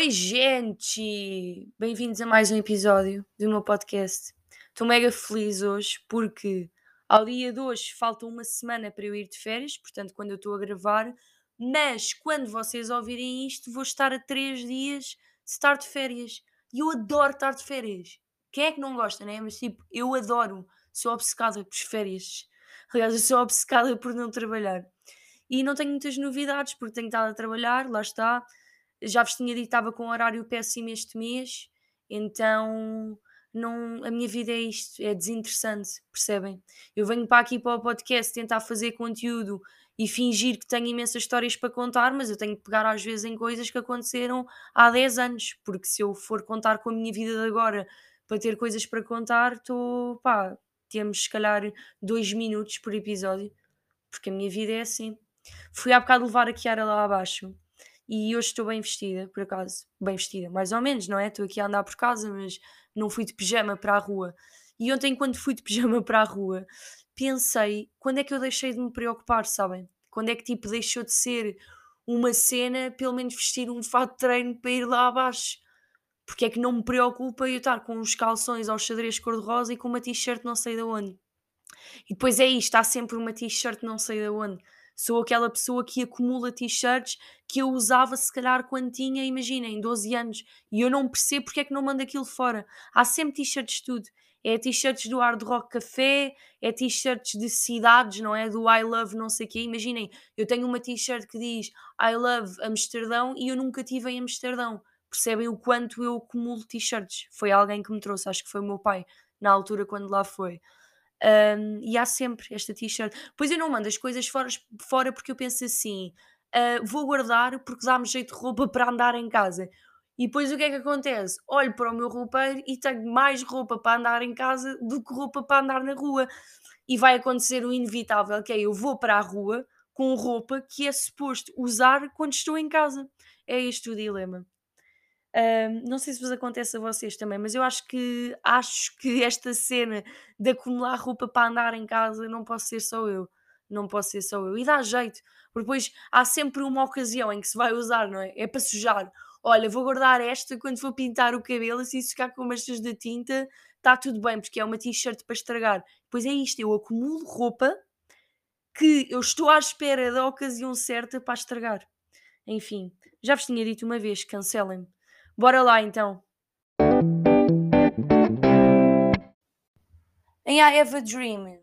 Oi, gente! Bem-vindos a mais um episódio do meu podcast. Estou mega feliz hoje porque ao dia de hoje falta uma semana para eu ir de férias, portanto, quando eu estou a gravar, mas quando vocês ouvirem isto, vou estar a três dias de estar de férias. E eu adoro estar de férias. Quem é que não gosta, né? Mas tipo, eu adoro, sou obcecada por férias. Aliás, eu sou obcecada por não trabalhar. E não tenho muitas novidades porque tenho estado a trabalhar, lá está já vos tinha dito que estava com um horário péssimo este mês, então não, a minha vida é isto, é desinteressante, percebem? Eu venho para aqui para o podcast tentar fazer conteúdo e fingir que tenho imensas histórias para contar, mas eu tenho que pegar às vezes em coisas que aconteceram há 10 anos, porque se eu for contar com a minha vida de agora para ter coisas para contar, estou pá, temos se calhar dois minutos por episódio, porque a minha vida é assim. Fui há bocado levar a Kiara lá abaixo e hoje estou bem vestida, por acaso. Bem vestida, mais ou menos, não é? Estou aqui a andar por casa, mas não fui de pijama para a rua. E ontem, quando fui de pijama para a rua, pensei quando é que eu deixei de me preocupar, sabem? Quando é que tipo deixou de ser uma cena, pelo menos vestir um fato de treino para ir lá abaixo? Porque é que não me preocupa eu estar com uns calções aos xadrez cor-de-rosa e com uma t-shirt não sei de onde? E depois é isto, há sempre uma t-shirt não sei de onde. Sou aquela pessoa que acumula t-shirts que eu usava se calhar quando tinha, imaginem, 12 anos. E eu não percebo porque é que não mando aquilo fora. Há sempre t-shirts de tudo. É t-shirts do Hard Rock Café, é t-shirts de cidades, não é? Do I Love não sei o quê. Imaginem, eu tenho uma t-shirt que diz I Love Amsterdão e eu nunca tive em Amsterdão. Percebem o quanto eu acumulo t-shirts? Foi alguém que me trouxe, acho que foi o meu pai, na altura quando lá foi. Um, e há sempre esta t-shirt. Pois eu não mando as coisas fora, fora porque eu penso assim: uh, vou guardar porque dá-me jeito de roupa para andar em casa. E depois o que é que acontece? Olho para o meu roupeiro e tenho mais roupa para andar em casa do que roupa para andar na rua. E vai acontecer o inevitável, que é eu vou para a rua com roupa que é suposto usar quando estou em casa. É este o dilema não sei se vos acontece a vocês também, mas eu acho que acho que esta cena de acumular roupa para andar em casa não posso ser só eu. Não posso ser só eu. E dá jeito, porque depois há sempre uma ocasião em que se vai usar, não é? É para sujar. Olha, vou guardar esta quando for pintar o cabelo, assim se ficar com manchas de tinta, está tudo bem, porque é uma t-shirt para estragar. Pois é isto, eu acumulo roupa que eu estou à espera da ocasião certa para estragar. Enfim, já vos tinha dito uma vez, cancelem-me Bora lá então. Em I Have a Dream,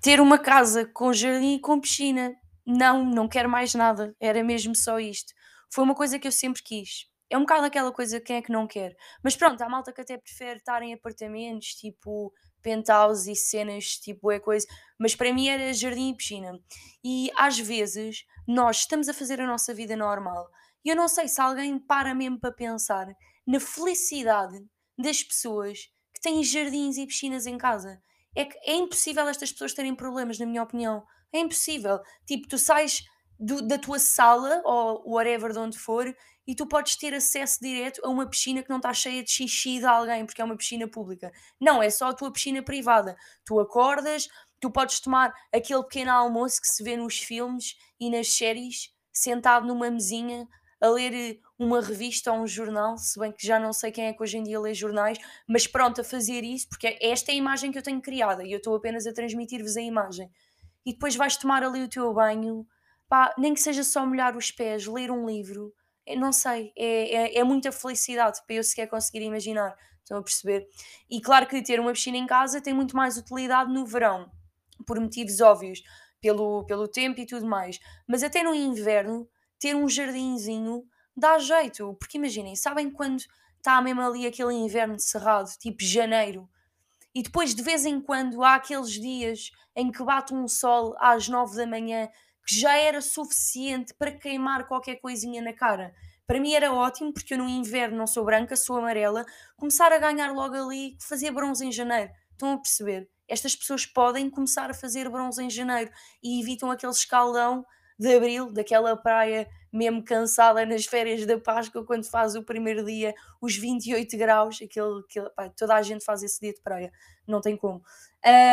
ter uma casa com jardim e com piscina. Não, não quero mais nada. Era mesmo só isto. Foi uma coisa que eu sempre quis. É um bocado aquela coisa quem é que não quer. Mas pronto, há malta que até prefere estar em apartamentos, tipo penthouse e cenas, tipo é coisa. Mas para mim era jardim e piscina. E às vezes nós estamos a fazer a nossa vida normal e eu não sei se alguém para mesmo para pensar na felicidade das pessoas que têm jardins e piscinas em casa. É que é impossível estas pessoas terem problemas, na minha opinião. É impossível. Tipo, tu sais do, da tua sala ou whatever de onde for e tu podes ter acesso direto a uma piscina que não está cheia de xixi de alguém porque é uma piscina pública. Não, é só a tua piscina privada. Tu acordas, tu podes tomar aquele pequeno almoço que se vê nos filmes e nas séries, sentado numa mesinha a ler eh, uma revista ou um jornal, se bem que já não sei quem é que hoje em dia lê jornais, mas pronto, a fazer isso, porque esta é a imagem que eu tenho criada e eu estou apenas a transmitir-vos a imagem. E depois vais tomar ali o teu banho, pá, nem que seja só molhar os pés, ler um livro, eu não sei, é, é, é muita felicidade para eu sequer conseguir imaginar, estão a perceber? E claro que ter uma piscina em casa tem muito mais utilidade no verão, por motivos óbvios, pelo, pelo tempo e tudo mais, mas até no inverno ter um jardinzinho dá jeito, porque imaginem, sabem quando está mesmo ali aquele inverno cerrado, tipo janeiro, e depois de vez em quando há aqueles dias em que bate um sol às nove da manhã que já era suficiente para queimar qualquer coisinha na cara. Para mim era ótimo, porque eu no inverno não sou branca, sou amarela, começar a ganhar logo ali, fazer bronze em janeiro. Estão a perceber? Estas pessoas podem começar a fazer bronze em janeiro e evitam aquele escaldão de abril, daquela praia mesmo cansada nas férias da Páscoa, quando faz o primeiro dia os 28 graus, aquele, aquele pá, toda a gente faz esse dia de praia, não tem como.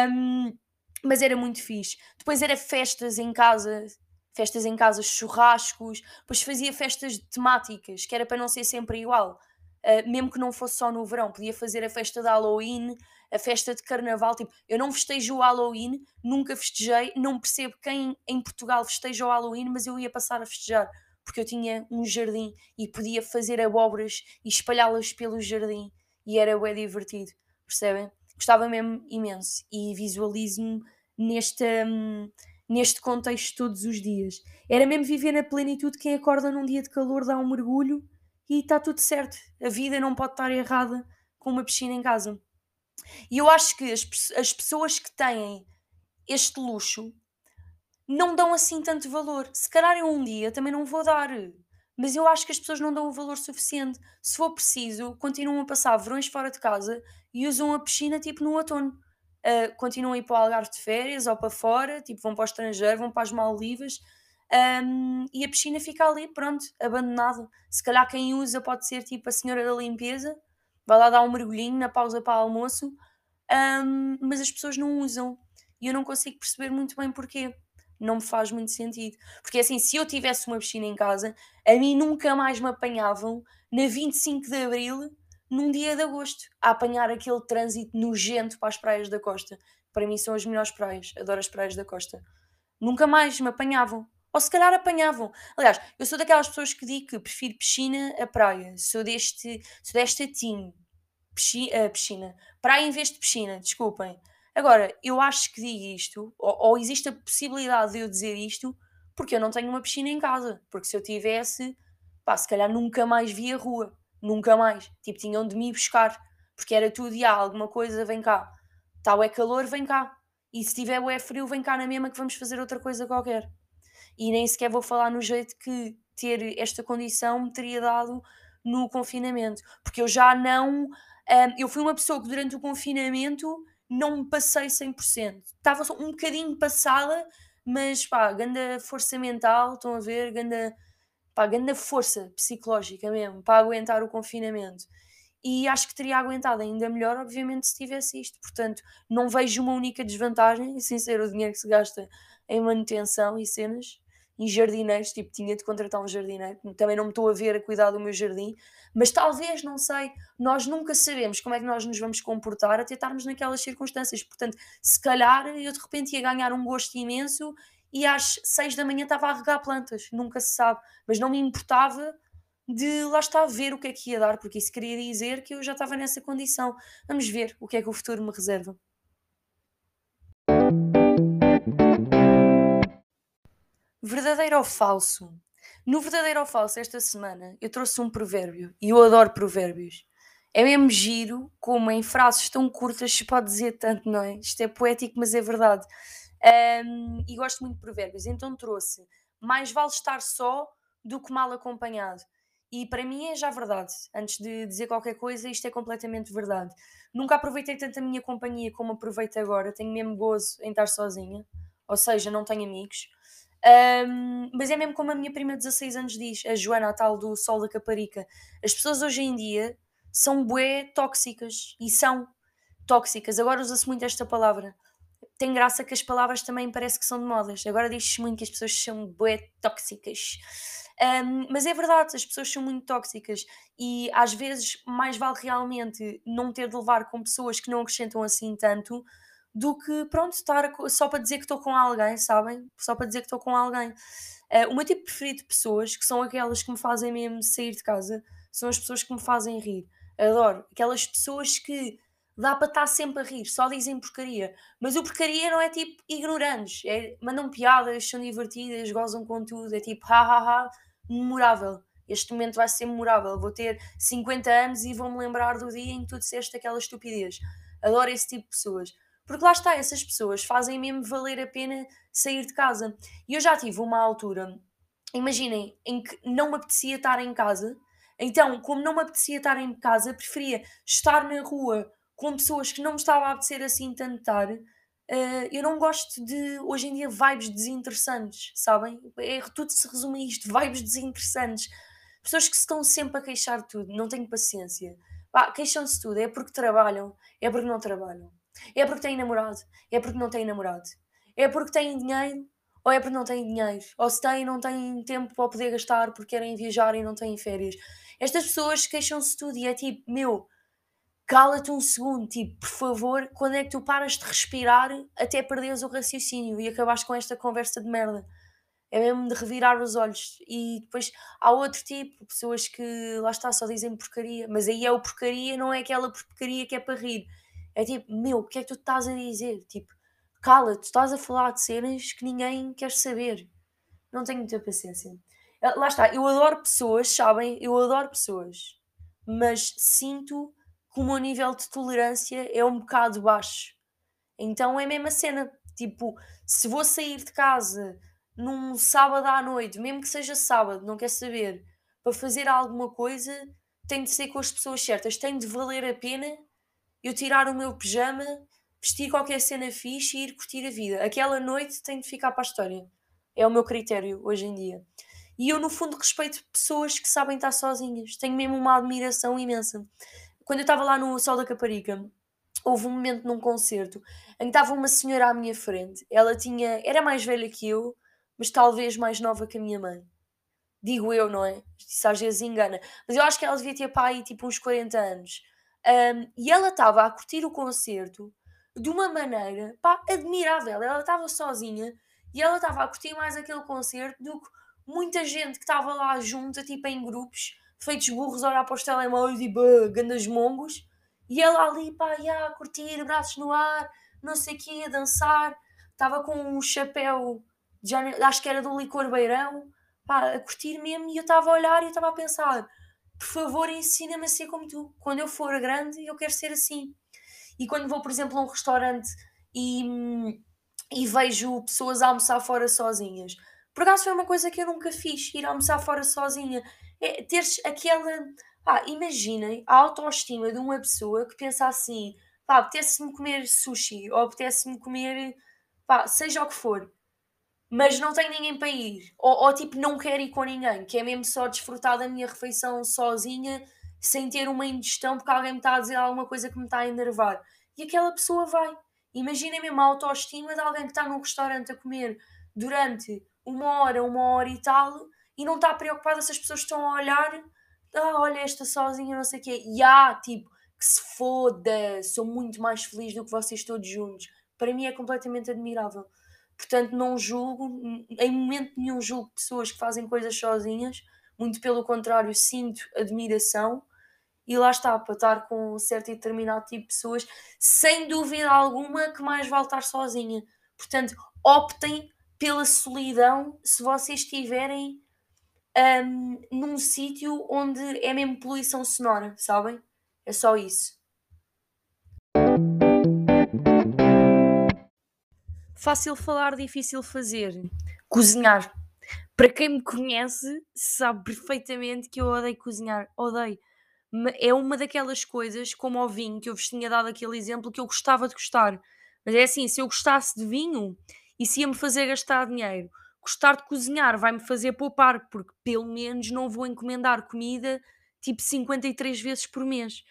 Um, mas era muito fixe. Depois era festas em casa, festas em casa, churrascos, depois fazia festas temáticas, que era para não ser sempre igual. Uh, mesmo que não fosse só no verão, podia fazer a festa de Halloween, a festa de Carnaval. Tipo, eu não festejo o Halloween, nunca festejei, não percebo quem em Portugal festeja o Halloween, mas eu ia passar a festejar porque eu tinha um jardim e podia fazer abóboras e espalhá-las pelo jardim e era bem divertido, percebem? Gostava mesmo imenso e visualizo-me neste, um, neste contexto todos os dias. Era mesmo viver na plenitude quem acorda num dia de calor, dá um mergulho e está tudo certo. A vida não pode estar errada com uma piscina em casa. E eu acho que as, as pessoas que têm este luxo não dão assim tanto valor. Se calhar eu um dia também não vou dar. Mas eu acho que as pessoas não dão o valor suficiente. Se for preciso, continuam a passar verões fora de casa e usam a piscina tipo no outono. Uh, continuam a ir para o Algarve de férias ou para fora, tipo vão para o estrangeiro, vão para as Maldivas um, e a piscina fica ali, pronto, abandonada. Se calhar quem usa pode ser tipo a senhora da limpeza, vai lá dar um mergulhinho na pausa para almoço, um, mas as pessoas não usam e eu não consigo perceber muito bem porquê não me faz muito sentido. Porque assim, se eu tivesse uma piscina em casa, a mim nunca mais me apanhavam na 25 de Abril, num dia de agosto, a apanhar aquele trânsito nojento para as praias da costa. Para mim são as melhores praias, adoro as praias da costa. Nunca mais me apanhavam. Ou se calhar apanhavam. Aliás, eu sou daquelas pessoas que digo que prefiro piscina a praia. Sou deste, sou desta team. Uh, piscina. Praia em vez de piscina, desculpem. Agora, eu acho que digo isto, ou, ou, existe a possibilidade de eu dizer isto, porque eu não tenho uma piscina em casa. Porque se eu tivesse, pá, se calhar nunca mais via rua. Nunca mais. Tipo, tinham de me buscar. Porque era tudo, e há alguma coisa, vem cá. Tal é calor, vem cá. E se tiver o é frio, vem cá na mesma que vamos fazer outra coisa qualquer. E nem sequer vou falar no jeito que ter esta condição me teria dado no confinamento. Porque eu já não. Um, eu fui uma pessoa que durante o confinamento não me passei 100%. Estava um bocadinho passada, mas pá, ganda força mental, estão a ver, ganda, pá, ganda força psicológica mesmo, para aguentar o confinamento. E acho que teria aguentado ainda melhor, obviamente, se tivesse isto. Portanto, não vejo uma única desvantagem, sem ser o dinheiro que se gasta em manutenção e cenas em jardineiros, tipo, tinha de contratar um jardineiro, também não me estou a ver a cuidar do meu jardim, mas talvez, não sei, nós nunca sabemos como é que nós nos vamos comportar até estarmos naquelas circunstâncias, portanto, se calhar eu de repente ia ganhar um gosto imenso e às seis da manhã estava a regar plantas, nunca se sabe, mas não me importava de lá estar a ver o que é que ia dar, porque isso queria dizer que eu já estava nessa condição. Vamos ver o que é que o futuro me reserva. Verdadeiro ou falso? No verdadeiro ou falso, esta semana, eu trouxe um provérbio e eu adoro provérbios. É mesmo giro como em frases tão curtas se pode dizer tanto, não é? Isto é poético, mas é verdade. Um, e gosto muito de provérbios, então trouxe mais vale estar só do que mal acompanhado. E para mim é já verdade. Antes de dizer qualquer coisa, isto é completamente verdade. Nunca aproveitei tanto a minha companhia como aproveito agora. Tenho mesmo gozo em estar sozinha, ou seja, não tenho amigos. Um, mas é mesmo como a minha prima de 16 anos diz, a Joana, a tal do Sol da Caparica. As pessoas hoje em dia são bué tóxicas e são tóxicas. Agora usa-se muito esta palavra. Tem graça que as palavras também parece que são de modas. Agora diz-se muito que as pessoas são bué tóxicas. Um, mas é verdade, as pessoas são muito tóxicas e às vezes mais vale realmente não ter de levar com pessoas que não acrescentam assim tanto do que, pronto, estar só para dizer que estou com alguém, sabem? Só para dizer que estou com alguém. Uh, o meu tipo preferido de pessoas, que são aquelas que me fazem mesmo sair de casa, são as pessoas que me fazem rir. Adoro. Aquelas pessoas que dá para estar sempre a rir, só dizem porcaria. Mas o porcaria não é tipo ignorantes, é, mandam piadas, são divertidas, gozam com tudo, é tipo ha ha ha, memorável. Este momento vai ser memorável. Vou ter 50 anos e vou-me lembrar do dia em que tu disseste aquela estupidez. Adoro esse tipo de pessoas. Porque lá está, essas pessoas fazem mesmo valer a pena sair de casa. E eu já tive uma altura, imaginem, em que não me apetecia estar em casa. Então, como não me apetecia estar em casa, preferia estar na rua com pessoas que não me estava a apetecer assim tanto estar. Uh, eu não gosto de, hoje em dia, vibes desinteressantes, sabem? É, tudo se resume a isto, vibes desinteressantes. Pessoas que se estão sempre a queixar de tudo, não tenho paciência. Queixam-se tudo, é porque trabalham, é porque não trabalham. É porque têm namorado, é porque não têm namorado. É porque têm dinheiro ou é porque não têm dinheiro, ou se têm, não têm tempo para poder gastar porque querem viajar e não têm férias. Estas pessoas queixam-se tudo e é tipo, meu, cala-te um segundo, tipo, por favor, quando é que tu paras de respirar até perderes o raciocínio e acabaste com esta conversa de merda? É mesmo de revirar os olhos. E depois há outro tipo, pessoas que lá está, só dizem porcaria, mas aí é o porcaria, não é aquela porcaria que é para rir. É tipo, meu, o que é que tu estás a dizer? Tipo, cala-te, estás a falar de cenas que ninguém quer saber. Não tenho muita paciência. Ah, lá está, eu adoro pessoas, sabem? Eu adoro pessoas, mas sinto que o meu nível de tolerância é um bocado baixo. Então é a mesma cena. Tipo, se vou sair de casa num sábado à noite, mesmo que seja sábado, não quer saber, para fazer alguma coisa, tem de ser com as pessoas certas, tem de valer a pena eu tirar o meu pijama, vestir qualquer cena fixe e ir curtir a vida. Aquela noite tem de ficar para a história. É o meu critério hoje em dia. E eu, no fundo, respeito pessoas que sabem estar sozinhas. Tenho mesmo uma admiração imensa. Quando eu estava lá no Sol da Caparica, houve um momento num concerto em que estava uma senhora à minha frente. Ela tinha, era mais velha que eu, mas talvez mais nova que a minha mãe. Digo eu, não é? Isso às vezes engana. Mas eu acho que ela devia ter pai tipo uns 40 anos. Um, e ela estava a curtir o concerto de uma maneira pá, admirável. Ela estava sozinha e ela estava a curtir mais aquele concerto do que muita gente que estava lá junta, tipo em grupos, feitos burros, a olhar para os telemóveis, tipo, uh, gandas mongos. E ela ali, pá, ia a curtir, braços no ar, não sei o quê, a dançar. Estava com um chapéu já, acho que era do licor beirão, pá, a curtir mesmo, e eu estava a olhar e estava a pensar, por favor ensina-me a ser como tu, quando eu for grande eu quero ser assim. E quando vou, por exemplo, a um restaurante e, e vejo pessoas a almoçar fora sozinhas, por acaso foi uma coisa que eu nunca fiz, ir almoçar fora sozinha, é teres aquela, imaginem a autoestima de uma pessoa que pensa assim, pá, apetece-me comer sushi, ou apetece-me comer, pá, seja o que for, mas não tenho ninguém para ir. Ou, ou, tipo, não quero ir com ninguém, que é mesmo só desfrutar da minha refeição sozinha, sem ter uma ingestão porque alguém me está a dizer alguma coisa que me está a enervar. E aquela pessoa vai. Imaginem mesmo a autoestima de alguém que está num restaurante a comer durante uma hora, uma hora e tal, e não está preocupada se as pessoas estão a olhar. Ah, olha, esta sozinha, não sei o quê. E há, tipo, que se foda, sou muito mais feliz do que vocês todos juntos. Para mim é completamente admirável. Portanto, não julgo, em momento nenhum julgo pessoas que fazem coisas sozinhas, muito pelo contrário, sinto admiração e lá está, para estar com um certo e determinado tipo de pessoas, sem dúvida alguma que mais vale estar sozinha. Portanto, optem pela solidão se vocês estiverem um, num sítio onde é mesmo poluição sonora, sabem? É só isso. Fácil falar, difícil fazer. Cozinhar. Para quem me conhece, sabe perfeitamente que eu odeio cozinhar. Odeio. É uma daquelas coisas, como ao vinho, que eu vos tinha dado aquele exemplo, que eu gostava de gostar. Mas é assim, se eu gostasse de vinho, isso ia-me fazer gastar dinheiro. Gostar de cozinhar vai-me fazer poupar, porque pelo menos não vou encomendar comida tipo 53 vezes por mês.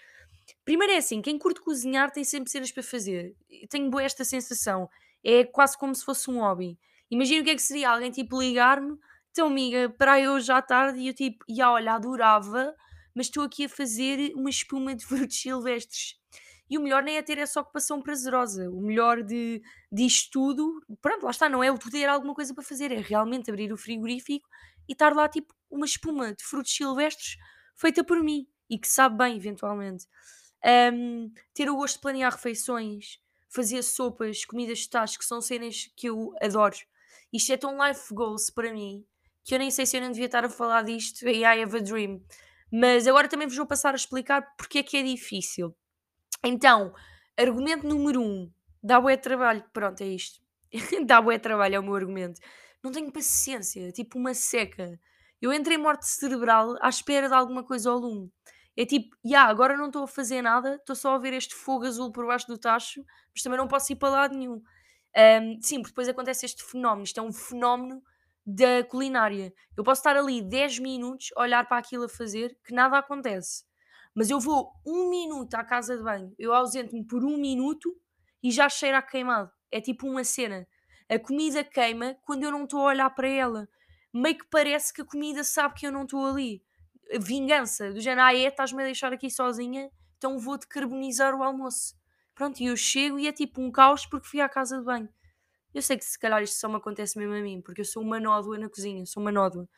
Primeiro é assim, quem curte cozinhar tem sempre cenas para fazer. tenho esta sensação é quase como se fosse um hobby. Imagina o que é que seria alguém tipo ligar-me, então amiga, para aí hoje à tarde, e eu tipo, ia olha, adorava, mas estou aqui a fazer uma espuma de frutos silvestres. E o melhor nem é ter essa ocupação prazerosa. O melhor de, disto tudo, pronto, lá está, não é o ter alguma coisa para fazer, é realmente abrir o frigorífico e estar lá tipo uma espuma de frutos silvestres feita por mim e que sabe bem, eventualmente. Um, ter o gosto de planear refeições, fazer sopas, comidas de tacho, que são cenas que eu adoro. Isto é tão life goals para mim que eu nem sei se eu não devia estar a falar disto e I have a dream. Mas agora também vos vou passar a explicar porque é que é difícil. Então, argumento número um: dá bué trabalho. Pronto, é isto. dá bué trabalho, é o meu argumento. Não tenho paciência, tipo uma seca. Eu entrei morte cerebral à espera de alguma coisa ao lume. É tipo, já, yeah, agora não estou a fazer nada, estou só a ver este fogo azul por baixo do tacho, mas também não posso ir para lado nenhum. Um, sim, porque depois acontece este fenómeno, isto é um fenómeno da culinária. Eu posso estar ali 10 minutos a olhar para aquilo a fazer, que nada acontece. Mas eu vou um minuto à casa de banho, eu ausento-me por um minuto e já cheira a queimado. É tipo uma cena. A comida queima quando eu não estou a olhar para ela. Meio que parece que a comida sabe que eu não estou ali. Vingança, do género, ah é, estás-me a deixar aqui sozinha, então vou-te carbonizar o almoço. Pronto, e eu chego e é tipo um caos porque fui à casa de banho. Eu sei que se calhar isto só me acontece mesmo a mim, porque eu sou uma nódoa na cozinha, sou uma nódoa.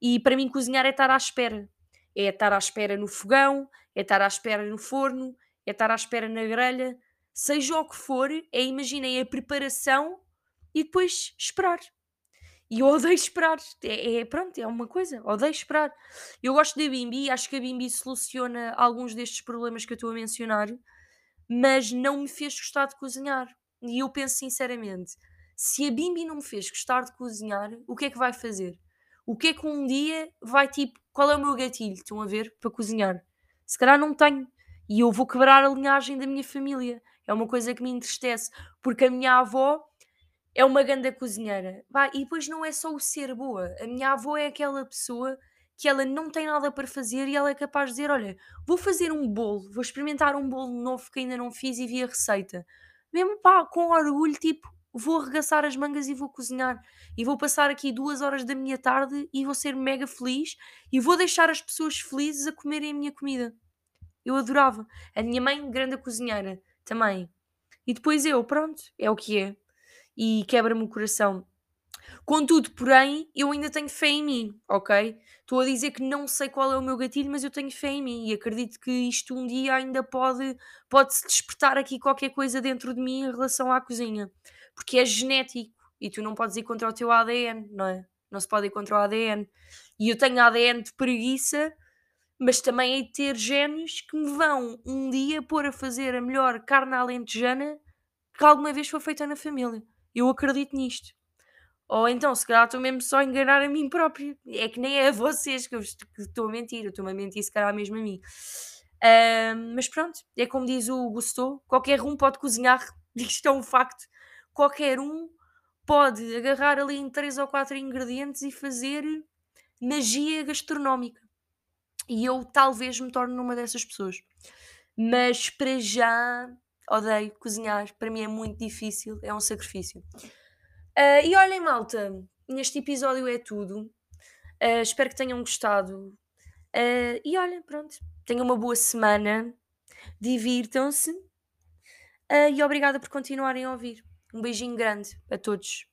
E para mim cozinhar é estar à espera. É estar à espera no fogão, é estar à espera no forno, é estar à espera na grelha, seja o que for, é imaginem a preparação e depois esperar. E eu odeio esperar. É, é, pronto, é uma coisa, odeio esperar. Eu gosto da Bimbi, acho que a Bimbi soluciona alguns destes problemas que eu estou a mencionar, mas não me fez gostar de cozinhar. E eu penso sinceramente, se a Bimbi não me fez gostar de cozinhar, o que é que vai fazer? O que é que um dia vai tipo, qual é o meu gatilho? Estão a ver? Para cozinhar. Se calhar não tenho. E eu vou quebrar a linhagem da minha família. É uma coisa que me entristece, porque a minha avó é uma grande cozinheira. Bah, e depois não é só o ser boa. A minha avó é aquela pessoa que ela não tem nada para fazer e ela é capaz de dizer: Olha, vou fazer um bolo, vou experimentar um bolo novo que ainda não fiz e vi a receita. Mesmo pá, com orgulho, tipo, vou arregaçar as mangas e vou cozinhar. E vou passar aqui duas horas da minha tarde e vou ser mega feliz e vou deixar as pessoas felizes a comerem a minha comida. Eu adorava. A minha mãe, grande cozinheira, também. E depois eu, pronto, é o que é. E quebra-me o coração. Contudo, porém, eu ainda tenho fé em mim, ok? Estou a dizer que não sei qual é o meu gatilho, mas eu tenho fé em mim e acredito que isto um dia ainda pode, pode se despertar aqui qualquer coisa dentro de mim em relação à cozinha. Porque é genético e tu não podes ir contra o teu ADN, não é? Não se pode ir contra o ADN. E eu tenho ADN de preguiça, mas também hei de ter genes que me vão um dia pôr a fazer a melhor carne alentejana que alguma vez foi feita na família. Eu acredito nisto. Ou então, se calhar estou mesmo só a enganar a mim próprio. É que nem é a vocês que eu estou a mentir, eu estou-me a mentir se calhar mesmo a mim. Mas pronto, é como diz o Gusto, qualquer um pode cozinhar, isto é um facto. Qualquer um pode agarrar ali em três ou quatro ingredientes e fazer magia gastronómica. E eu talvez me torne numa dessas pessoas. Mas para já odeio cozinhar, para mim é muito difícil, é um sacrifício. Uh, e olhem, malta, neste episódio é tudo. Uh, espero que tenham gostado. Uh, e olhem, pronto, tenham uma boa semana, divirtam-se e obrigada por continuarem a ouvir. Um beijinho grande a todos.